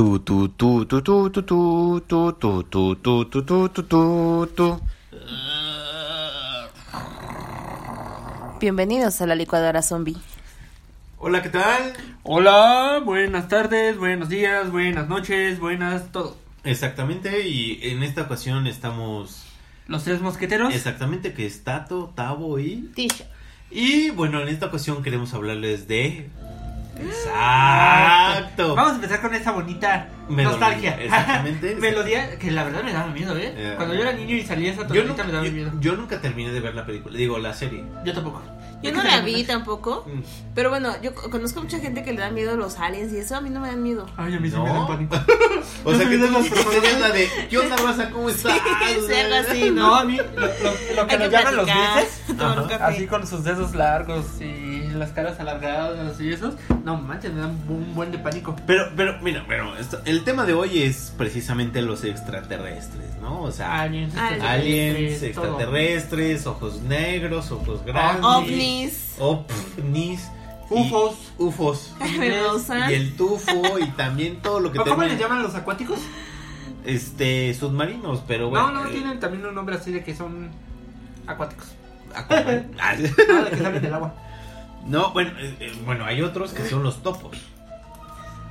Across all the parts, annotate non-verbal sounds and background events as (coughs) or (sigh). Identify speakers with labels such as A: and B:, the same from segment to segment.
A: Tu, tu, tu, tu, tu, tu, tu, tu, tu, tu, tu, tu, tu, tu, tu, tu.
B: Bienvenidos a la licuadora zombie.
A: Hola, ¿qué tal?
C: Hola, buenas tardes, buenos días, buenas noches, buenas todo.
A: Exactamente, y en esta ocasión estamos
C: Los tres mosqueteros.
A: exactamente que es Tato, Tavo y...
B: Tisha.
A: Y bueno, en esta ocasión queremos hablarles de... Exacto.
C: Vamos a empezar con esa bonita
A: Melodía,
C: nostalgia.
A: exactamente. (laughs)
C: Melodía que la verdad me daba miedo, ¿eh?
A: Eh,
C: Cuando yo era niño y salía esa tonadita
A: nunca,
C: me daba
A: yo-
C: miedo.
A: yo nunca terminé de ver la película, digo, la serie.
C: Yo tampoco.
B: Yo no la vi tampoco. Pero bueno, yo co- conozco mucha gente que le da miedo los aliens y eso a mí no me dan miedo.
C: Ay, a mí sí
A: No.
C: me da pánico. (laughs)
A: O sea que tú
C: las personas-
A: la de, ¿qué onda, raza? ¿Cómo (laughs) estás?
B: Sí, algo así,
C: No, a mí lo, lo- lo que
B: Hay
C: nos
B: que
C: llaman los
B: café.
C: Así con sus dedos largos y las caras alargadas y esos. No manches, me dan un buen de pánico.
A: Pero, pero, mira, pero esto- el tema de hoy es precisamente los extraterrestres, ¿no? O sea,
C: Aliens,
B: Aliens.
A: aliens,
C: todo.
A: extraterrestres, ojos negros, ojos grandes,
B: Ovnis.
A: ovnis, y-
C: Ufos.
A: ufos, (laughs)
B: Hermosa.
A: y el tufo y también todo lo que
C: ¿O ¿Cómo les llaman los acuáticos?
A: este, submarinos, pero bueno.
C: no, no,
A: eh,
C: tienen también un nombre así de que son acuáticos.
A: Aquaman. (laughs) Ah,
C: Ah, de que salen del agua.
A: No, bueno, eh, eh, bueno, hay otros que son los topos,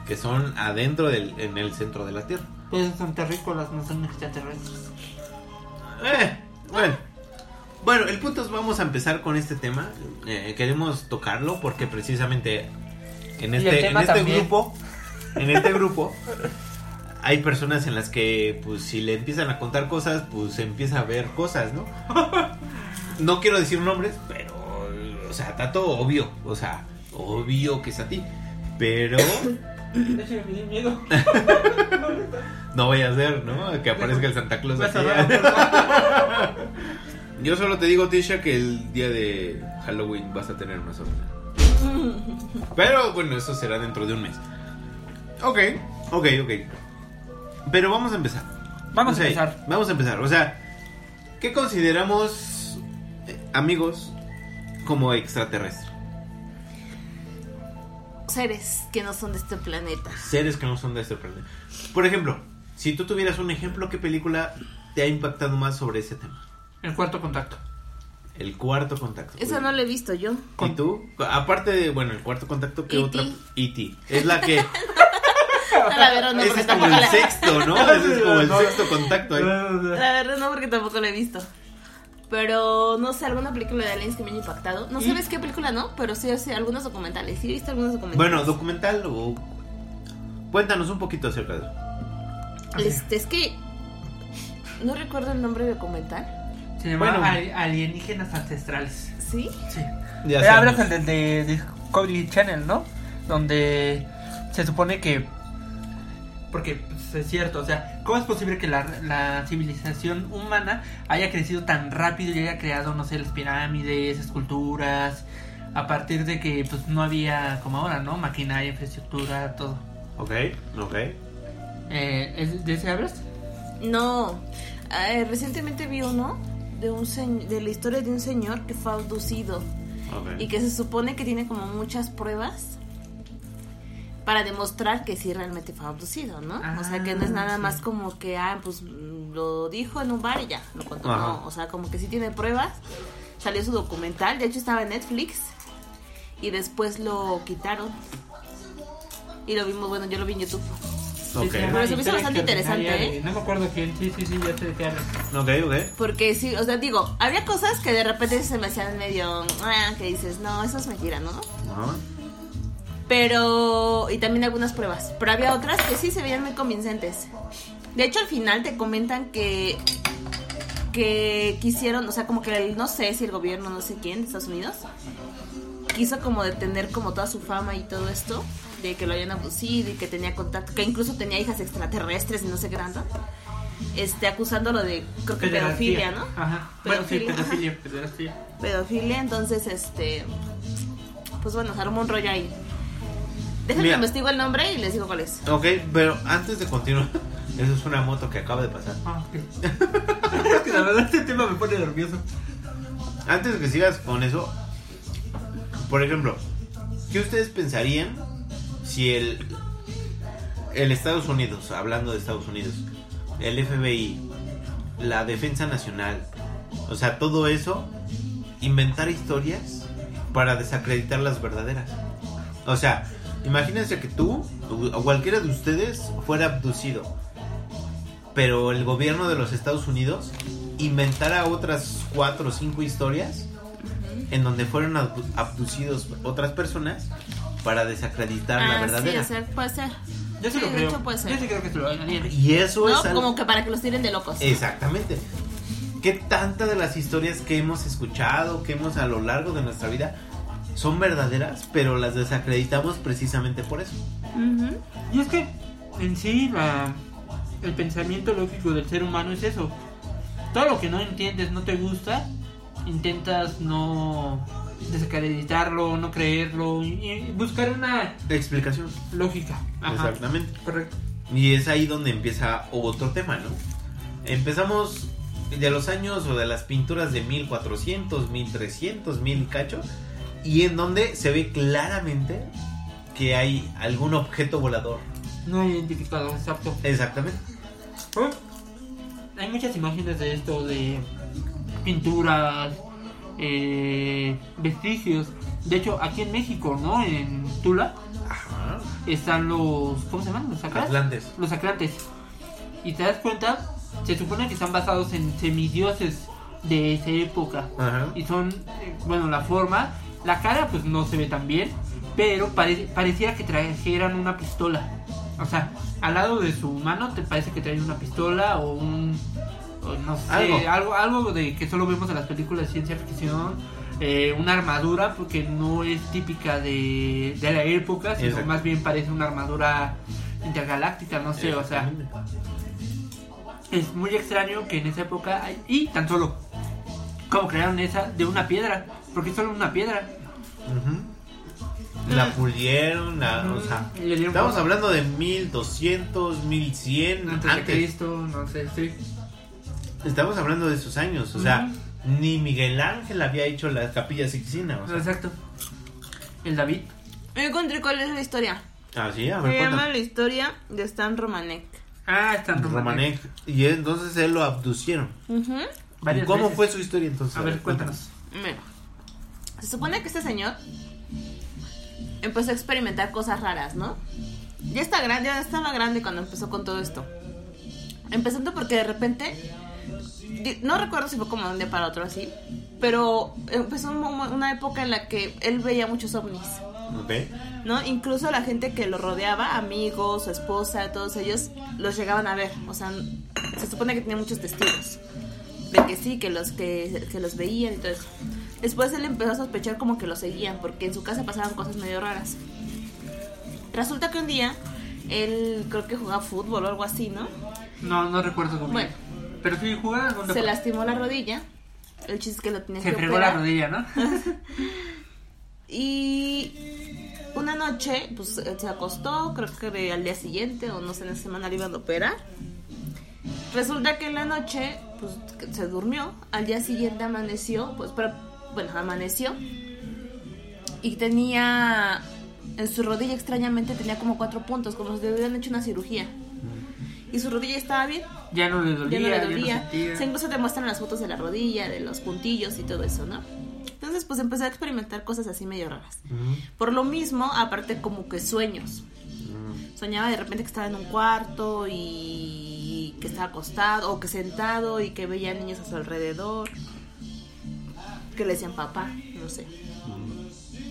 A: que son adentro del, en el centro de la Tierra.
C: Pues son terrícolas, no son extraterrestres.
A: Eh, bueno. Bueno, el punto es vamos a empezar con este tema. Eh, queremos tocarlo porque precisamente en este, en este grupo, en este grupo, hay personas en las que, pues, si le empiezan a contar cosas, pues empieza a ver cosas, ¿no? (laughs) No quiero decir nombres, o sea, Tato, obvio, o sea, obvio que es a ti, pero (coughs)
C: miedo. (laughs)
A: no vaya a ser, ¿no? Que aparezca el Santa Claus. Aquí. (laughs) Yo solo te digo, Tisha, que el día de Halloween vas a tener una sorpresa. Pero bueno, eso será dentro de un mes. Ok, ok, ok. Pero vamos a empezar.
C: Vamos
A: O sea,
C: a empezar.
A: Vamos a empezar. O sea, ¿qué consideramos, eh, amigos, como extraterrestres?
B: Seres que no son de este planeta.
A: Seres que no son de este planeta. Por ejemplo, si tú tuvieras un ejemplo, ¿qué película te ha impactado más sobre ese tema?
C: El cuarto contacto.
A: El cuarto contacto.
B: Esa no la he visto yo.
A: ¿Y tú? Aparte de, bueno, el cuarto contacto, ¿qué
B: E.T..
A: otra? E.T. Es la que... (laughs)
B: La verdad no,
A: ese
B: porque
A: es como
B: tampoco
A: el
B: la...
A: sexto, ¿no? (laughs) Ese es como el
C: No.
A: sexto contacto ahí.
B: La verdad no, porque tampoco la he visto. Pero no sé, alguna película de aliens que me haya impactado. No
C: ¿Y?
B: sabes qué película, ¿no? Pero sí, sí, algunos documentales. Sí, he visto algunos documentales.
A: Bueno, documental o... Cuéntanos un poquito acerca de eso.
B: Este, es que. No recuerdo el nombre del documental.
C: Se llama
A: Bueno.
C: Ali- Alienígenas Ancestrales.
B: ¿Sí?
C: Sí.
A: Ya
C: Eh, hablas del de, Discovery Channel, ¿no? Donde se supone que. Porque es cierto, o sea, ¿cómo es posible que la, la civilización humana haya crecido tan rápido y haya creado, no sé, las pirámides, esculturas, a partir de que pues no había como ahora, ¿no? Maquinaria, infraestructura, todo.
A: Ok, ok.
C: Eh, ¿es- ¿De ese hablas?
B: No. Eh, recientemente vi uno de, un se- de la historia de un señor que fue abducido. Y que se supone que tiene como muchas pruebas para demostrar que sí realmente fue abducido, ¿no? o sea, que no es
C: Ah,
B: nada
C: sí.
B: más como que, ah, pues mm, lo dijo en un bar y ya, lo contó.
A: Ajá.
B: No, o sea, como que sí tiene pruebas. Salió su documental, de hecho estaba en Netflix. Y después lo quitaron. Y lo vimos, bueno, yo lo vi en YouTube. Pero se me hizo bastante interesante, ¿eh?
C: No me acuerdo quién, sí, sí, sí, ya sé de qué hablas.
A: ok, ok.
B: Porque sí, o sea, digo, había cosas que de repente se me hacían medio, ah, que dices, no, eso es mentira, ¿no?
A: Ajá.
B: Pero, y también algunas pruebas. Pero había otras que sí se veían muy convincentes. De hecho, al final te comentan que, que quisieron, o sea, como que el, no sé si el gobierno, no sé quién de Estados Unidos, quiso como detener como toda su fama y todo esto, de que lo habían abducido y que tenía contacto, que incluso tenía hijas extraterrestres y no sé qué tanto. Este, acusándolo de, creo que pedofilia, ¿no?
C: Ajá. Bueno, sí,
B: Pedofilia.
C: pedofilia, pedofilia.
B: pedofilia, entonces este pues bueno, se armó un rollo ahí. Déjenme investigo el nombre y les digo cuál es.
A: Ok, pero antes de continuar, (laughs) eso es una moto que acaba de pasar.
C: Ah, ok. (laughs) es que la verdad este tema me pone nervioso.
A: Antes de que sigas con eso, por ejemplo, ¿qué ustedes pensarían si el el Estados Unidos, hablando de Estados Unidos, el FBI, la Defensa Nacional, o sea, todo eso, inventar historias para desacreditar las verdaderas. O sea, imagínense que tú o cualquiera de ustedes fuera abducido, pero el gobierno de los Estados Unidos inventara otras cuatro o cinco historias en donde fueron abdu- abducidos otras personas para desacreditar la
B: Ah, sí,
A: verdadera.
B: o sea, puede ser.
C: Yo sí,
B: Sí,
C: lo
B: de
C: creo.
B: hecho puede ser.
C: Yo sí creo que se lo harían.
A: Y eso
B: ¿No?
A: es algo-
B: Como que para que los tiren de locos.
A: Exactamente. ¿Qué tanta de las historias que hemos escuchado, que hemos a lo largo de nuestra vida, son verdaderas, pero las desacreditamos precisamente por eso?
C: Y es que en sí la, el pensamiento lógico del ser humano es eso. Todo lo que no entiendes, no te gusta, intentas no desacreditarlo, no creerlo y, buscar una
A: explicación.
C: lógica. Ajá.
A: Exactamente.
C: Correcto.
A: Y es ahí donde empieza otro tema, ¿no? Empezamos de los años o de las pinturas de 1400, 1300, 1000 y cacho, y en donde se ve claramente que hay algún objeto volador.
C: No identificado, exacto.
A: Exactamente.
C: Hay muchas imágenes de esto, de pinturas, eh, vestigios. De hecho, aquí en México, ¿no? En Tula
A: Ajá.
C: están los. ¿Cómo se llaman? Los acras.
A: Atlantes.
C: Los acrantes. Y te das cuenta, se supone que están basados en semidioses de esa época.
A: Ajá.
C: Y son, eh, bueno, la forma, la cara pues no se ve tan bien, pero pare- pareciera que trajeran una pistola. O sea, al lado de su mano te parece que traen una pistola o un, o no sé,
A: Algo.
C: algo, algo, de que solo vemos en las películas de ciencia ficción. eh, una armadura porque no es típica de, de la época, sino
A: Exacto.
C: más bien parece una armadura intergaláctica, no sé, o sea, es muy extraño que en esa época hay- y tan solo como crearon esa de una piedra, porque es solo una piedra.
A: La pulieron, la, o sea, estamos hablando de 1200, 1100
C: antes, de
A: antes.
C: Cristo, no sé, sí.
A: Estamos hablando de esos años, o sea, ni Miguel Ángel había hecho la capilla Sixtina, o sea.
C: Exacto. El David.
B: Yo encontré cuál es la historia.
A: Ah, sí, a
B: Se
A: ver,
B: llama
A: cuéntame.
B: la historia de Stan Romanek.
C: Ah, está en
A: Romanek. Y entonces él lo abducieron.
B: Ujú.
A: ¿Y
C: Varias
A: cómo
C: veces.
A: fue su historia entonces?
C: A ver, cuéntanos.
B: Mira, se supone que este señor empezó a experimentar cosas raras, ¿no? Ya está grande, ya estaba grande cuando empezó con todo esto. Empezando porque de repente, no recuerdo si fue como de un día para otro así, pero empezó una época en la que él veía muchos ovnis,
A: Ok.
B: ¿no? Incluso la gente que lo rodeaba, amigos, su esposa, todos ellos, los llegaban a ver. O sea, se supone que tenía muchos testigos de que sí, que los que, que los veían y todo eso. Después él empezó a sospechar como que los seguían, porque en su casa pasaban cosas medio raras. Resulta que un día él creo que jugaba fútbol o algo así, ¿no?
C: No, no recuerdo muy
B: Bueno.
C: Pero sí jugaba ¿dónde
B: Se
C: fue?
B: lastimó la rodilla. El chiste es que lo tenía
C: Se
B: que
C: fregó la rodilla, ¿no? (laughs)
B: Y una noche, pues se acostó, creo que al día siguiente o no sé, en la semana le iban a operar. Resulta que en la noche, pues se durmió, al día siguiente amaneció, pues pero, bueno, amaneció y tenía en su rodilla extrañamente tenía como cuatro puntos, como si le hubieran hecho una cirugía. Y su rodilla estaba bien,
C: Ya no le
B: ya
C: dolía,
B: no le
C: ya no
B: dolía.
C: sentía.
B: O sea, incluso te muestran las fotos de la rodilla, de los puntillos y todo eso, ¿no? Entonces, pues empecé a experimentar cosas así medio raras. Por lo mismo, aparte como que sueños. Soñaba de repente que estaba en un cuarto y que estaba acostado o que sentado y que veía niños a su alrededor. Que le decían papá, no sé.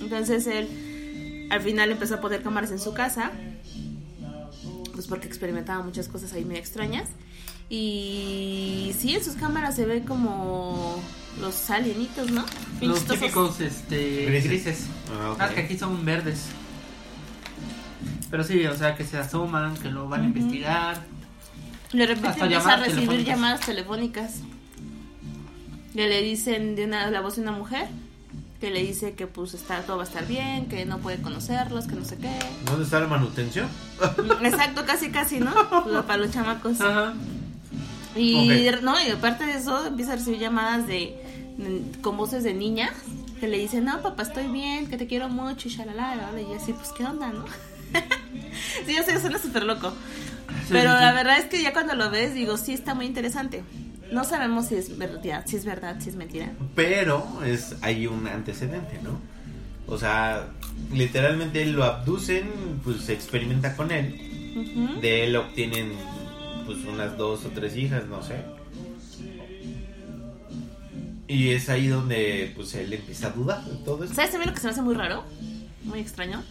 B: Entonces él al final empezó a poner cámaras en su casa. Pues porque experimentaba muchas cosas ahí medio extrañas. Y sí, en sus cámaras se ve como los alienitos, ¿no?
C: Los típicos este,
A: Grises.
C: grises.
A: Ah, ok.
C: Ah, que aquí son verdes. Pero sí, o sea, que se asoman, que lo van a investigar.
B: De repente
C: Hasta
B: empieza a
C: llamadas
B: recibir
C: telefónicas.
B: llamadas telefónicas. Que le dicen de una, la voz de una mujer. Que le dice que pues está, todo va a estar bien, que no puede conocerlos, que no sé qué.
A: ¿Dónde está la manutención? (laughs)
B: Exacto, casi casi, ¿no? (laughs) Para los chamacos.
C: Ajá.
B: Y no, y aparte de eso empieza a recibir llamadas de, de- con voces de niñas que le dicen, no papá estoy bien, que te quiero mucho y shalala, y así, pues qué onda, ¿no? (laughs) Sí, yo sé, suena súper loco. Pero la verdad es que ya cuando lo ves, digo, sí está muy interesante. No sabemos si es verdad, si es verdad, si es mentira.
A: Pero es hay un antecedente, ¿no? O sea, literalmente lo abducen, pues se experimenta con él. De él obtienen pues unas dos o tres hijas, no sé. Y es ahí donde pues él empieza a dudar de todo esto.
B: ¿Sabes también lo que se me hace muy raro? Muy extraño.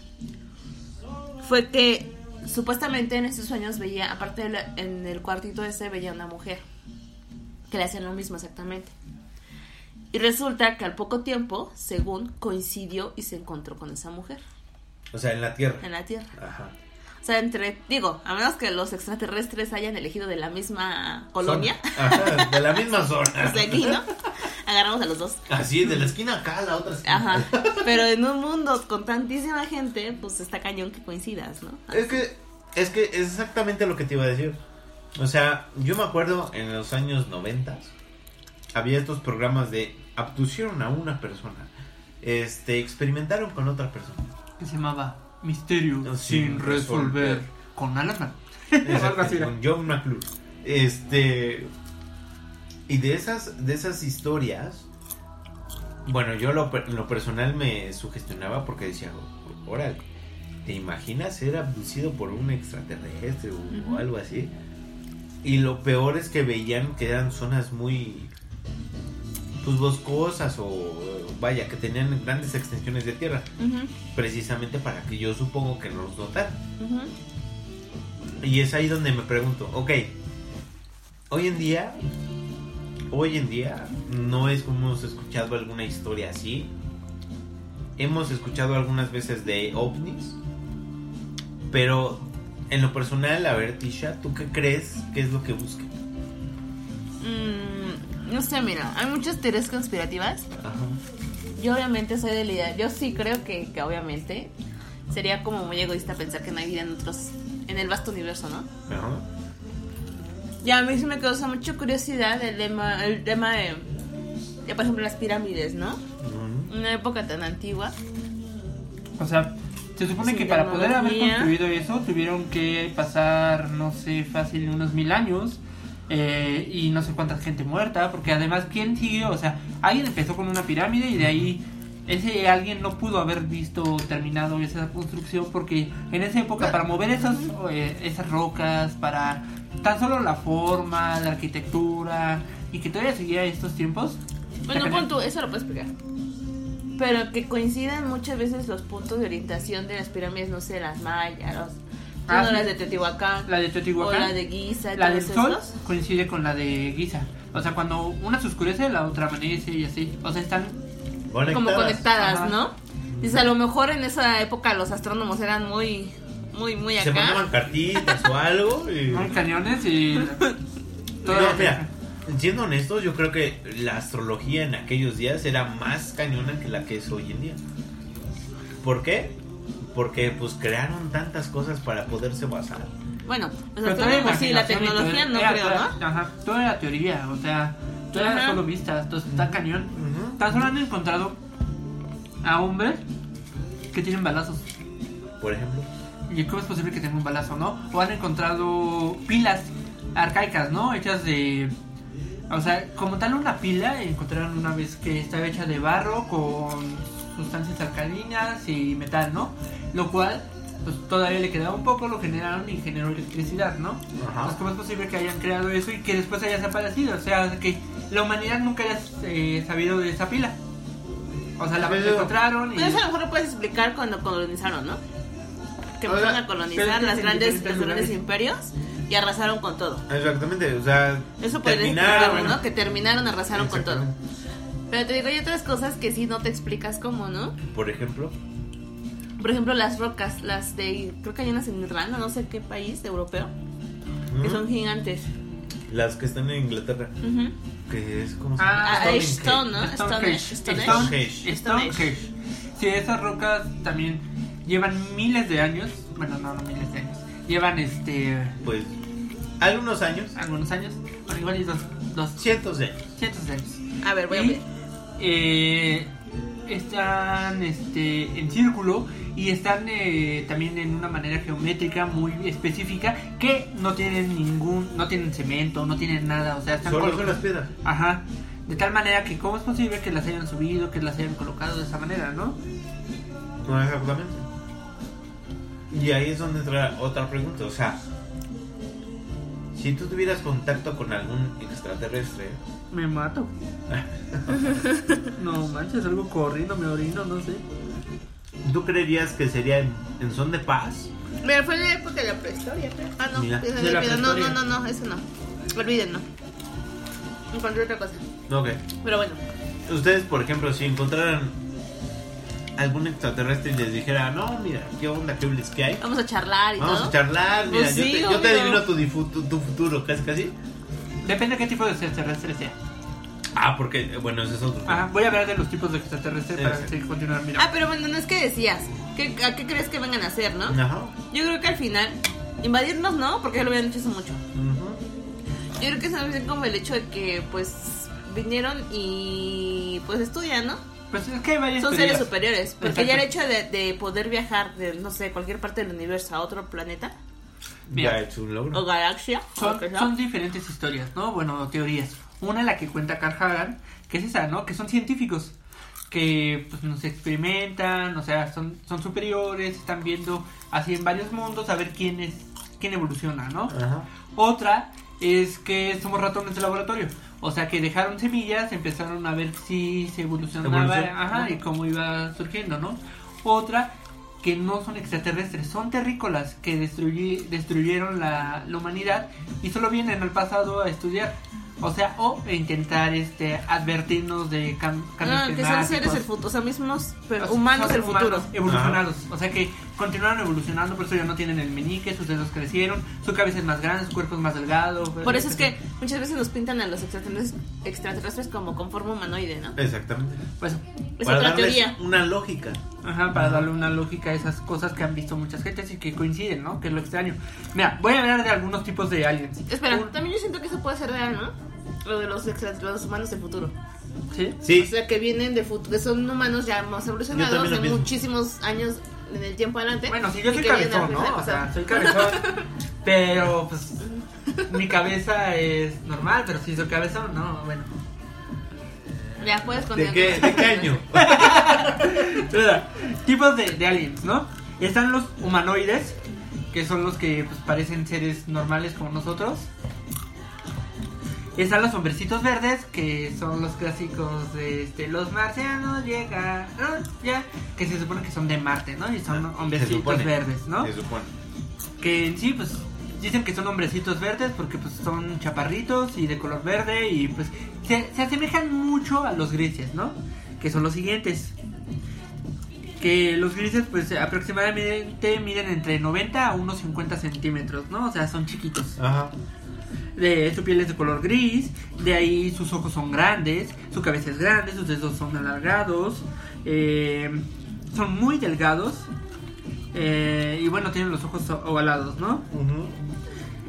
B: Fue que supuestamente en esos sueños veía, aparte de la- en el cuartito ese, veía una mujer que le hacían lo mismo exactamente. Y resulta que al poco tiempo, según, coincidió y se encontró con esa mujer
A: O sea, en la Tierra.
B: en la Tierra.
A: Ajá.
B: O sea, entre, digo, a menos que los extraterrestres hayan elegido de la misma colonia.
A: Ajá, de la misma (laughs) zona.
B: desde aquí, ¿no? Agarramos a los dos.
A: Así, de la esquina acá a la otra esquina.
B: Ajá. (laughs) Pero en un mundo con tantísima gente, pues está cañón que coincidas, ¿no?
A: Es que, es que es exactamente lo que te iba a decir. O sea, yo me acuerdo en los años 90 había estos programas de abducieron a una persona. Este, experimentaron con otra persona.
C: Que se llamaba Misterio
A: Sin
C: sin resolver.
A: resolver.
C: Con Alan. (laughs)
A: Exacto, con John McClure. Este. Y de esas, de esas historias. Bueno, yo lo, lo personal me sugestionaba porque decía, órale, ¿te imaginas ser abducido por un extraterrestre o, algo así? Y lo peor es que veían que eran zonas muy. Pues boscosas o. Vaya, que tenían grandes extensiones de tierra. Precisamente para que yo supongo que nos notaran.
B: ujú.
A: Y es ahí donde me pregunto, ok, hoy en día, hoy en día no es como hemos escuchado alguna historia así. Hemos escuchado algunas veces de ovnis, pero en lo personal, a ver, Tisha, ¿tú qué crees que es lo que buscan?
B: Mm, no sé, mira, hay muchas teorías conspirativas.
A: Ajá.
B: Yo obviamente soy de la idea, yo sí creo que, que obviamente sería como muy egoísta pensar que no hay vida en otros, en el vasto universo, ¿no?
A: Ajá.
B: Y a mí sí me causa mucha curiosidad el tema, el tema de, de, por ejemplo, las pirámides, ¿no? Una época tan antigua.
C: O sea, se supone que para poder haber construido eso tuvieron que pasar, no sé, fácil unos mil años. eh, y no sé cuánta gente muerta, porque además, ¿quién siguió? O sea, alguien empezó con una pirámide y de ahí ese alguien no pudo haber visto terminado esa construcción porque en esa época para mover esas, eh, esas rocas, para tan solo la forma, la arquitectura y que todavía seguía estos tiempos.
B: Bueno, pon tú, eso lo puedes explicar. Pero que coinciden muchas veces los puntos de orientación de las pirámides, no sé, las mayas, los,
C: Ah,
B: no,
C: sí.
B: las de Teotihuacán,
C: La de
B: o
C: Teotihuacán.
B: la de Giza, y
C: La del sol
B: esos.
C: coincide con la de Giza. O sea, cuando una se oscurece, la otra amanece y así. O sea, están.
B: como conectadas,
C: Ajá.
B: ¿no? Dice, a lo mejor en esa época los astrónomos eran muy, muy, muy
A: Se mandaban
B: acá.
A: cartitas o algo. Y...
C: Cañones y. (laughs)
A: No, mira, siendo honestos, yo creo que la astrología en aquellos días era más cañona que la que es hoy en día. ¿Por qué? Porque pues crearon tantas cosas para poderse basar.
B: Bueno,
C: Pero toda
B: astrónomos sí, la tecnología
C: todo-
B: no
C: era
B: creo,
C: toda-
B: ¿no?
C: Ajá, toda la teoría, o sea, toda
B: Ajá.
C: era solo vista, entonces está cañón. Tan solo han encontrado a hombres que tienen balazos.
A: Por ejemplo.
C: ¿Y cómo es posible que tenga un balazo, no? O han encontrado pilas arcaicas, ¿no? Hechas de... O sea, como tal una pila, encontraron una vez que estaba hecha de barro con sustancias alcalinas y metal, ¿no? Lo cual, pues todavía le quedaba un poco, lo generaron y generó electricidad, ¿no?
A: Ajá.
C: Pues, ¿Cómo es posible que hayan creado eso y que después haya desaparecido? O sea, que la humanidad nunca haya eh, sabido de esa pila. O sea, la
A: Pero-
C: encontraron y...
B: Pues eso a lo mejor lo puedes explicar cuando colonizaron, ¿no? Que empezaron a
C: pero
B: colonizar las grandes, los grandes imperios y arrasaron con todo.
A: Exactamente, o sea,
B: Eso
A: terminaron,
B: ¿no? Que terminaron, arrasaron con todo. Pero te digo, hay otras cosas que sí no te explicas cómo, ¿no?
A: Por ejemplo,
B: Por ejemplo, las rocas, las de, creo que hay unas en Irlanda, no sé qué país europeo, que son gigantes.
A: las que están en Inglaterra, que es como
C: Ah,
B: Ah. Stone, ¿no?
C: Stonehenge.
B: Stonehenge.
A: Stonehenge.
C: Sí, esas rocas también llevan miles de años. Bueno, no, no miles de años. Llevan este
A: Pues algunos años,
C: algunos años. Bueno, igual y dos, dos
A: cientos de años.
C: cientos de años.
B: A ver, voy a ver.
C: eh, están este, en círculo y están eh, también en una manera geométrica muy específica que no tienen ningún, no tienen cemento, no tienen nada, o sea, están
A: Solo son las piedras.
C: Ajá. De tal manera que cómo es posible que las hayan subido, que las hayan colocado de esa manera, ¿no?
A: No, exactamente. Y ahí es donde entra otra pregunta. O sea, si tú tuvieras contacto con algún extraterrestre,
C: Me mato. (laughs) no manches, algo corriendo, me orino, no sé.
A: ¿tú creerías que sería en, en son de paz?
B: Mira, fue en la época de la prehistoria. creo. Ah, no.
A: Mira.
B: esa
C: De la
B: no, no, no, no, eso no. Olvídenlo. Encontré otra cosa.
A: Ok.
B: Pero bueno.
A: Ustedes, por ejemplo, si encontraran algún extraterrestre y les dijera, no, mira, qué onda, qué bliss que hay.
B: Vamos a charlar y
A: Vamos
B: todo.
A: a charlar, mira,
B: Pues
A: yo,
B: sí,
A: te, yo te
B: obvio.
A: adivino tu, difu- tu, tu futuro, casi casi.
C: Depende de qué tipo de extraterrestre sea.
A: Ah, porque, eh, bueno, ese es otro.
C: Ajá, voy a hablar de los tipos de extraterrestres para
A: Exacto.
C: seguir continuar. Mira.
B: Ah, pero bueno, no es que decías. ¿Qué, ¿A qué crees que vengan a hacer, no?
A: Ajá.
B: Yo creo que al final, invadirnos no, porque ya lo habían hecho hace mucho.
A: Ujú.
B: Yo creo que es más bien como el hecho de que, pues, vinieron y, pues, estudian, ¿no?
C: Pues es que hay varias
B: Son
C: teorías.
B: seres superiores. Porque
C: Exacto.
B: ya el hecho de, de poder viajar de, no sé, cualquier parte del universo a otro planeta
C: Mira.
A: Ya es un logro.
B: o galaxia, o
C: Son,
B: sea.
C: son diferentes historias, ¿no? Bueno, teorías. Una la que cuenta Carl Hagan, que es esa, ¿no? Que son científicos que pues nos experimentan, o sea, son, son superiores, están viendo así en varios mundos a ver quién es quién evoluciona, ¿no?
A: Ajá.
C: Otra es que somos ratones de laboratorio. O sea, que dejaron semillas, empezaron a ver si se evolucionaba
A: Evolución.
C: ajá, y cómo iba surgiendo, ¿no? Otra, que no son extraterrestres, son terrícolas que destruyi- destruyeron la, la humanidad y solo vienen al pasado a estudiar. O sea, o a intentar este advertirnos de cam- cambios
B: Ah, que son seres del futuro, o sea, mismos pero humanos del
C: humanos
B: futuro.
C: Evolucionados. O sea que continuaron evolucionando, por eso ya no tienen el meñique, sus dedos crecieron, su cabeza es más grande, su cuerpo es más delgado.
B: Por eso es que muchas veces nos pintan a los extraterrestres, extraterrestres como con forma humanoide, ¿no?
A: Exactamente.
C: Pues,
B: Es
A: Para
B: otra teoría.
A: una lógica.
C: ajá, para darle una lógica a esas cosas que han visto muchas gentes y que coinciden, ¿no? Que es lo extraño. Mira, voy a hablar de algunos tipos de aliens.
B: Espera,
C: Un-
B: también yo siento que eso puede ser real, ¿no? Lo de los, los humanos del futuro.
C: ¿Sí?
A: Sí.
B: O sea, que vienen de futuro, que son humanos ya más evolucionados de muchísimos años en el tiempo adelante.
C: Bueno, sí, yo soy cabezón, ¿no? O sea, soy cabezón. (laughs) pero, pues, mi cabeza es normal, pero si soy cabezón, no, bueno.
B: Ya puedes
A: ¿De
B: continuar.
A: qué, ¿De qué año? (laughs)
C: Tipos de, de aliens, ¿no? Están los humanoides, que son los que pues, parecen seres normales como nosotros. Están los hombrecitos verdes, que son los clásicos de este, los marcianos llegan, ah, ya, que se supone que son de Marte, ¿no? Y son
A: Se
C: hombrecitos
A: supone.
C: verdes, ¿no?
A: Se supone.
C: Que en sí, pues, dicen que son hombrecitos verdes porque pues son chaparritos y de color verde y pues se, se asemejan mucho a los grises, ¿no? Que son los siguientes. Que los grises pues aproximadamente miden entre 90 a unos 50 centímetros, ¿no? O sea, son chiquitos.
A: Ajá.
C: De, su piel es de color gris, de ahí sus ojos son grandes, su cabeza es grande, sus dedos son alargados, eh, son muy delgados eh, y bueno, tienen los ojos ovalados, ¿no?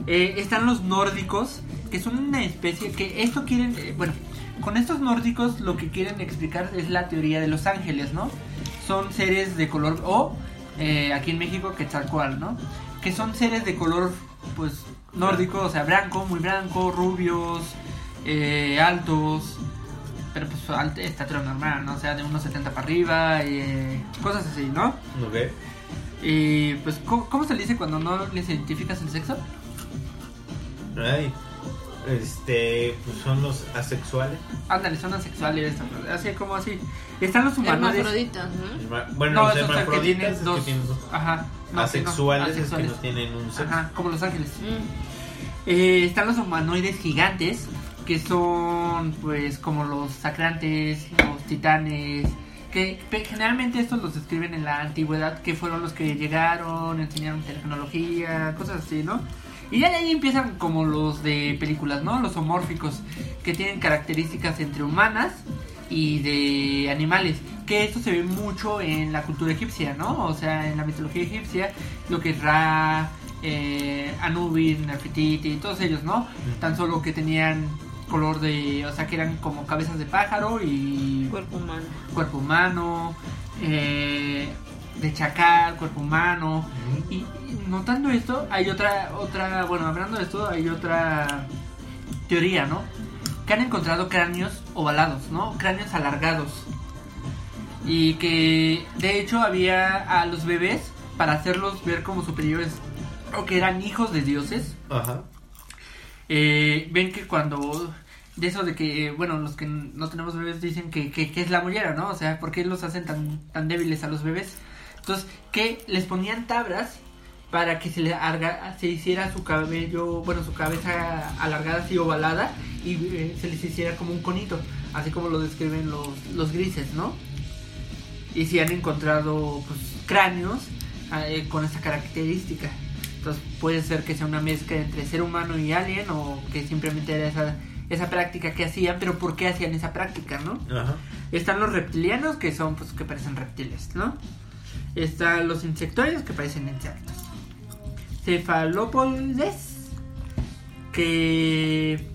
C: Eh, están los nórdicos, que son una especie que esto quieren, bueno, con estos nórdicos lo que quieren explicar es la teoría de los ángeles, ¿no? Son seres de color, o aquí en México, Quetzalcoatl, ¿no? Que son seres de color, pues, nórdico, o sea, blanco, muy blanco, rubios, eh, altos, pero pues alta, estatura normal, ¿no? O sea, de unos 70 para arriba, y, eh, cosas así, ¿no?
A: Ok.
C: Y pues, ¿cómo, cómo se le dice cuando no les identificas el sexo?
A: Ay. Este, pues son los asexuales.
C: Ándale, son asexuales, así como así. Están los humanoides.
B: Hermafroditas, ¿no?
A: Bueno,
C: No,
A: los
C: son que
A: hermafroditas
C: tienen
A: es que
C: dos.
A: tienen dos.
C: Ajá. No, sí, no,
A: asexuales, es que no tienen un sexo.
C: Ajá, como los ángeles.
B: Mm.
C: Eh, están los humanoides gigantes, que son pues como los sacrantes, los titanes, que generalmente estos los describen en la antigüedad, que fueron los que llegaron, enseñaron tecnología, cosas así, ¿no? Y ya de ahí empiezan como los de películas, ¿no? Los homórficos, que tienen características entre humanas y de animales, que esto se ve mucho en la cultura egipcia, ¿no? O sea, en la mitología egipcia, lo que es Ra, eh, Anubis, Nefertiti, todos ellos, ¿no? Tan solo que tenían color de, o sea, que eran como cabezas de pájaro y
B: Cuerpo humano.
C: cuerpo humano. eh, de chacal, cuerpo humano. Y, y notando esto, hay otra, otra, bueno, hablando de esto, hay otra teoría, ¿no? Que han encontrado cráneos ovalados, ¿no? Cráneos alargados. Y que de hecho había a los bebés para hacerlos ver como superiores o que eran hijos de dioses.
A: Ajá.
C: Eh, ven que cuando de eso de que bueno los que no tenemos bebés dicen que, que, que es la mollera no o sea por qué los hacen tan tan débiles a los bebés entonces que les ponían tablas para que se le arga- se hiciera su cabello bueno su cabeza alargada así ovalada y eh, se les hiciera como un conito así como lo describen los los grises no y si han encontrado pues cráneos eh, con esa característica entonces puede ser que sea una mezcla entre ser humano y alien o que simplemente era esa, esa práctica que hacían, pero ¿por qué hacían esa práctica, no?
A: Ajá.
C: Están los reptilianos que son pues que parecen reptiles, ¿no? Están los insectoides que parecen insectos. Cefalópodes que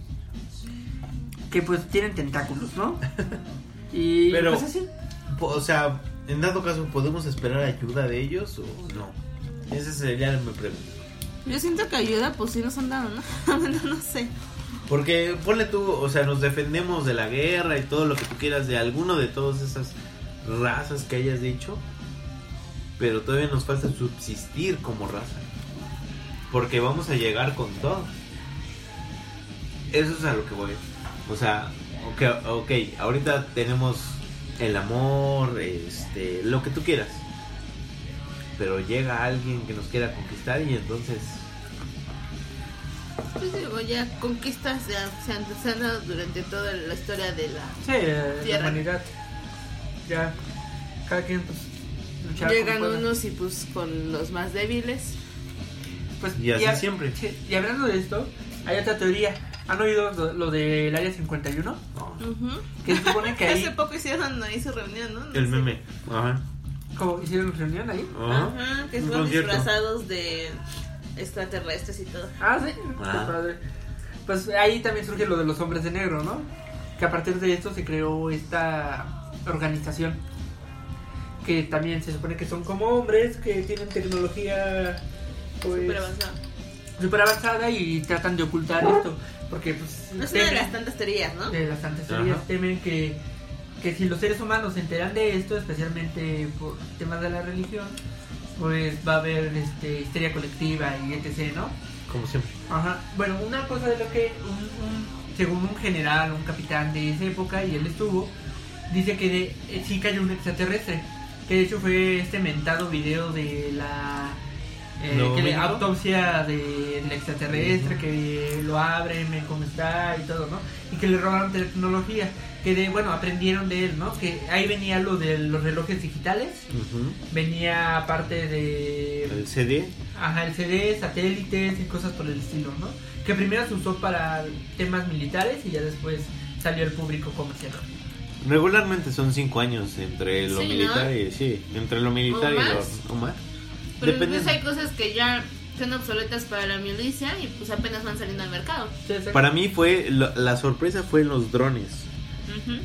C: que pues tienen tentáculos, ¿no? (laughs) Y
A: Pero-
C: pues así.
A: O sea, en dado caso, ¿podemos esperar ayuda de ellos o no? Esa sería mi pregunta.
B: Yo siento que ayuda, pues sí nos han dado, ¿no? (laughs) no, no sé.
A: Porque ponle tú, o sea, nos defendemos de la guerra y todo lo que tú quieras de alguno de todas esas razas que hayas dicho, pero todavía nos falta subsistir como raza. Porque vamos a llegar con todo. Eso es a lo que voy. O sea, ok, ok, ahorita tenemos el amor, este, lo que tú quieras. Pero llega alguien que nos quiera conquistar y entonces
B: Pues digo, ya conquistas ya se han, se han dado durante toda la historia de la...
C: Sí, la
B: Tierra.
C: humanidad. Ya cada quien pues luchar
B: Llegan
C: pueda.
B: unos y pues con los más débiles.
C: Pues,
A: Y así
C: a-
A: siempre.
C: y hablando de esto, hay otra teoría. ¿Han oído lo, lo del área 51?
A: no,
B: Ujú.
C: Que se supone que (laughs) ahí
B: Hace poco hicieron ahí su reunión, ¿no? No
A: el
B: sé.
A: meme. Ajá.
C: como hicieron reunión ahí.
A: Ajá.
B: Ajá, que fueron disfrazados de extraterrestres y todo.
C: Ah, sí.
A: Ah.
C: Qué padre. Pues ahí también surge lo de los hombres de negro, ¿no? Que a partir de esto se creó esta organización. Que también se supone que son como hombres que tienen tecnología pues,
B: Súper avanzado.
C: súper avanzada y tratan de ocultar esto. Porque pues
B: No es una de las tantas teorías, ¿no?
C: de las tantas teorías
A: Ajá.
C: temen que, que si los seres humanos se enteran de esto, especialmente por temas de la religión, pues va a haber este, histeria colectiva y etc., ¿no?
A: Como siempre.
C: Ajá. Bueno, una cosa de lo que un, un- según un general, un capitán de esa época, y él estuvo, dice que de, eh, sí cayó un extraterrestre. Que de hecho fue este mentado video de la eh,
A: ¿Nuevo
C: que le-
A: México?
C: autopsia de- del extraterrestre, que lo abren, ven cómo está y todo, ¿no? Y que le robaron tecnología. Que de, bueno, aprendieron de él, ¿no? Que ahí venía lo de los relojes digitales, venía aparte de
A: El CD.
C: Ajá, el CD, satélites y cosas por el estilo, ¿no? Que primero se usó para temas militares y ya después salió al público comercial.
A: Regularmente son cinco años entre lo
B: Sí,
A: militar
B: ¿no?
A: y sí, entre lo militar
B: ¿O
A: y
B: más?
A: lo o más.
B: Pero
A: Depende.
B: entonces hay cosas que ya son obsoletas para la milicia y pues apenas van saliendo al mercado.
A: Para mí fue lo- la sorpresa fue en los drones.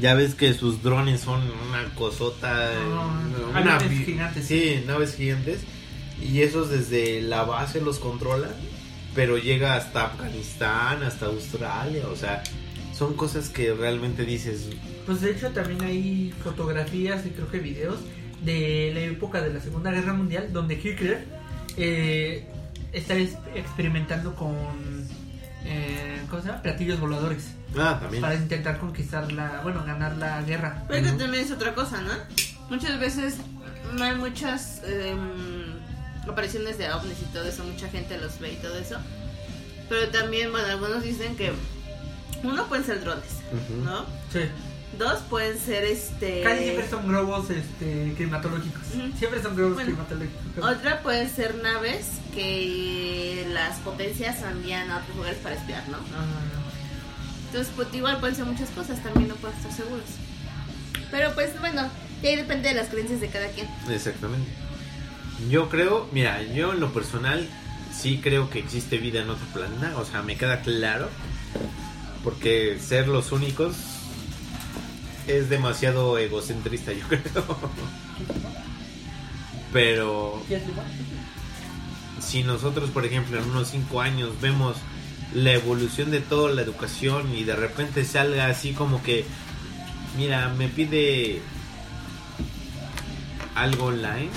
A: Ya ves que sus drones son una cosota,
C: Ah,
A: una vi-
C: gigantes.
A: Sí, naves gigantes y esos desde la base los controlan, pero llega hasta Afganistán, hasta Australia, o sea, son cosas que realmente dices,
C: Pues de hecho también hay fotografías y creo que videos de la época de la Segunda Guerra Mundial donde Hitler eh, está es- experimentando con eh, ¿cómo se llama? platillos voladores
A: ah, también.
C: para intentar conquistar la, bueno, ganar la guerra.
B: Pero que también es otra cosa, ¿no? Muchas veces hay muchas em, apariciones de ovnis y todo eso, mucha gente los ve y todo eso. Pero también, bueno, algunos dicen que uno pueden ser drones. ¿no?
C: Sí.
B: Dos pueden ser este...
C: Casi siempre son globos este, climatológicos. Siempre son globos
B: Bueno,
C: climatológicos.
B: Otra pueden ser naves que las potencias envían a otros lugares para espiar, ¿no?
C: Ah,
B: Entonces, pues igual pueden ser muchas cosas, también no pueden estar seguros. Pero pues bueno, ya ahí depende de las creencias de cada quien.
A: Exactamente. Yo creo, mira, yo en lo personal sí creo que existe vida en otro planeta, o sea, me queda claro, porque ser los únicos es demasiado egocentrista, yo creo. Pero si nosotros, por ejemplo, en unos 5 años vemos la evolución de toda la educación y de repente salga así como que, mira, me pide algo online,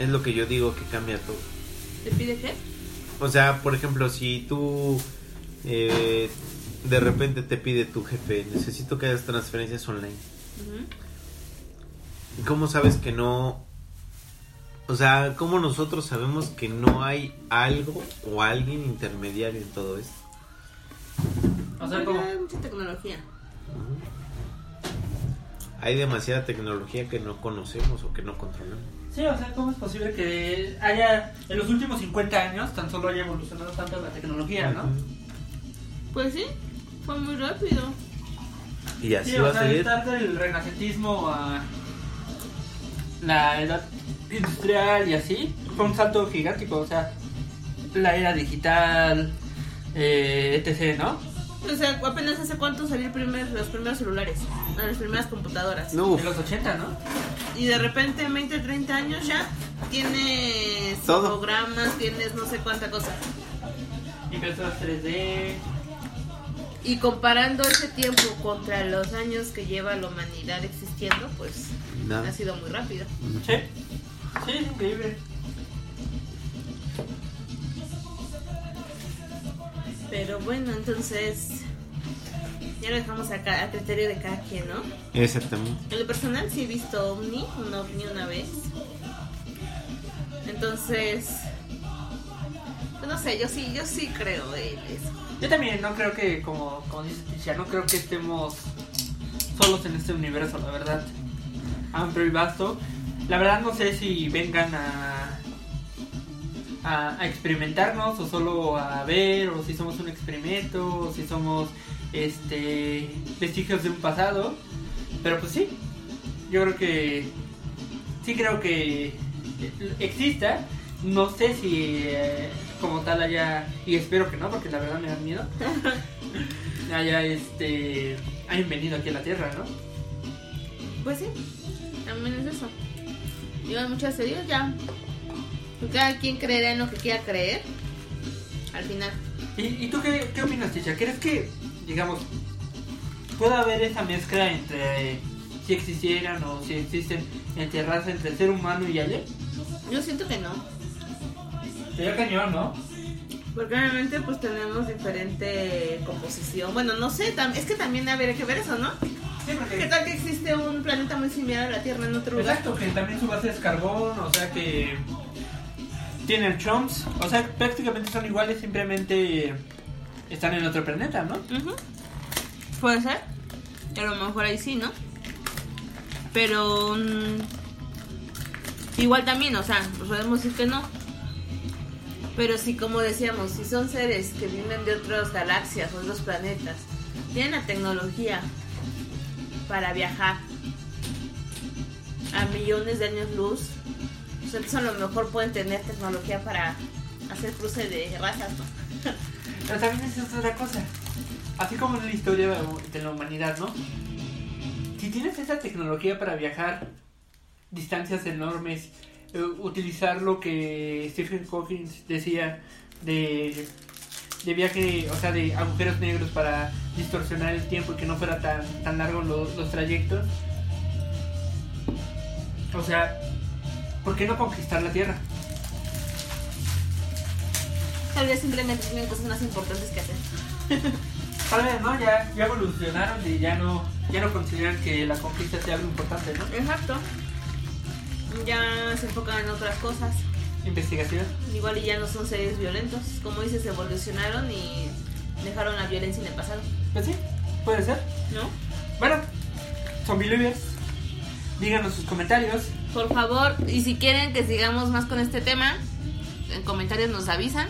A: es lo que yo digo que cambia todo.
B: ¿Te pide qué?
A: O sea, por ejemplo, si tú eh, de repente te pide tu jefe, necesito que hagas transferencias online. ¿Cómo sabes que no? O sea, ¿cómo nosotros sabemos que no hay algo o alguien intermediario en todo esto?
C: O sea, como...
B: hay mucha tecnología.
A: Hay demasiada tecnología que no conocemos o que no controlamos.
C: Sí, o sea, ¿cómo es posible que haya, en los últimos 50 años, tan solo haya evolucionado tanto la tecnología, ¿no?
B: Pues sí, fue muy rápido.
A: Y así
C: Sí,
A: va
C: o
A: a
C: sea,
A: seguir.
C: estar del renacentismo a la edad industrial y así, fue un salto gigántico, o sea, la era digital, eh, etc., ¿no?
B: O sea, apenas hace cuánto salieron primer- los primeros celulares, las primeras computadoras.
A: No,
C: En los 80, ¿no?
B: Y de repente en 20, 30 años ya tienes
A: Todo.
B: programas, tienes no sé cuánta cosa.
C: Impresoras 3D,
B: Y comparando ese tiempo contra los años que lleva la humanidad existiendo, pues ha sido muy rápido.
C: sí, sí, es increíble.
B: Pero bueno, entonces ya lo dejamos acá a criterio de cada quien, ¿no?
A: Exactamente.
B: En lo personal sí he visto ovni, un ovni una vez. Entonces, pues no sé, yo sí, yo sí creo en eso.
C: Yo también no creo que, como, como dice Tisha, no creo que estemos solos en este universo, la verdad. Amplio y vasto. La verdad no sé si vengan a, a, experimentarnos o solo a ver, o si somos un experimento, o si somos este vestigios de un pasado. Pero pues sí, yo creo que sí creo que exista. No sé si eh, como tal haya, y espero que no, porque la verdad me da miedo, (laughs) haya este, hayan venido aquí a la Tierra, ¿no?
B: Pues sí, también es eso. Yo en muchas series ya. Cada quien creerá en lo que quiera creer. Al final.
C: ¿Y, y tú qué, qué opinas, Tisha? ¿Crees que, digamos, pueda haber esa mezcla entre si existieran o si existen entre raza, entre ser humano y alien?
B: Yo siento que no.
C: Sería cañón, ¿no?
B: Porque obviamente pues tenemos diferente composición. Bueno, no sé, es que también habría que ver eso, ¿no?
C: Sí, porque...
B: ¿Qué tal que existe un planeta muy similar a la Tierra en otro lugar?
C: Exacto, que también su base es carbón, o sea que tienen chomps, o sea, prácticamente son iguales, simplemente están en otro planeta, ¿no?
B: Puede ser. A lo mejor ahí sí, ¿no? Pero mm, igual también, o sea, podemos decir que no. Pero sí, como decíamos, si son seres que vienen de otras galaxias o otros planetas, tienen la tecnología para viajar a millones de años luz, pues entonces a lo mejor pueden tener tecnología para hacer cruce de razas, ¿no? (laughs)
C: Pero también es otra cosa, así como en la historia de la humanidad, ¿no? Si tienes esa tecnología para viajar distancias enormes, utilizar lo que Stephen Hawking decía de, de viaje, o sea, de agujeros negros para distorsionar el tiempo y que no fuera tan, tan largo los, los trayectos. O sea, ¿por qué no conquistar la Tierra?
B: Tal vez simplemente tienen cosas más importantes que hacer. (laughs)
C: Tal vez, ¿no? Ya, ya evolucionaron y ya no, ya no consideran que la conquista sea algo importante, ¿no?
B: Exacto. Ya se enfocan en otras cosas.
C: Investigación.
B: Igual y ya no son seres violentos. Como dices, evolucionaron y dejaron la violencia en el pasado.
C: Pues sí, puede ser.
B: ¿No?
C: Bueno, son believers. Díganos sus comentarios.
B: Por favor, y si quieren que sigamos más con este tema, en comentarios nos avisan.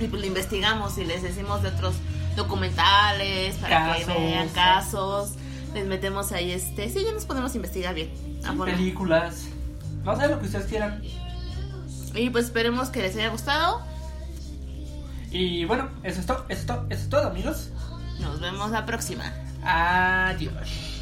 B: Y pues lo investigamos y les decimos de otros documentales para que
C: Casos.
B: vean casos. Les metemos ahí este. Sí, ya nos podemos investigar bien. a fondo.
C: Películas. No sé lo que ustedes quieran.
B: Y pues esperemos que les haya gustado.
C: Y bueno, eso es todo, eso es todo, eso es todo, amigos.
B: Nos vemos la próxima.
C: Adiós.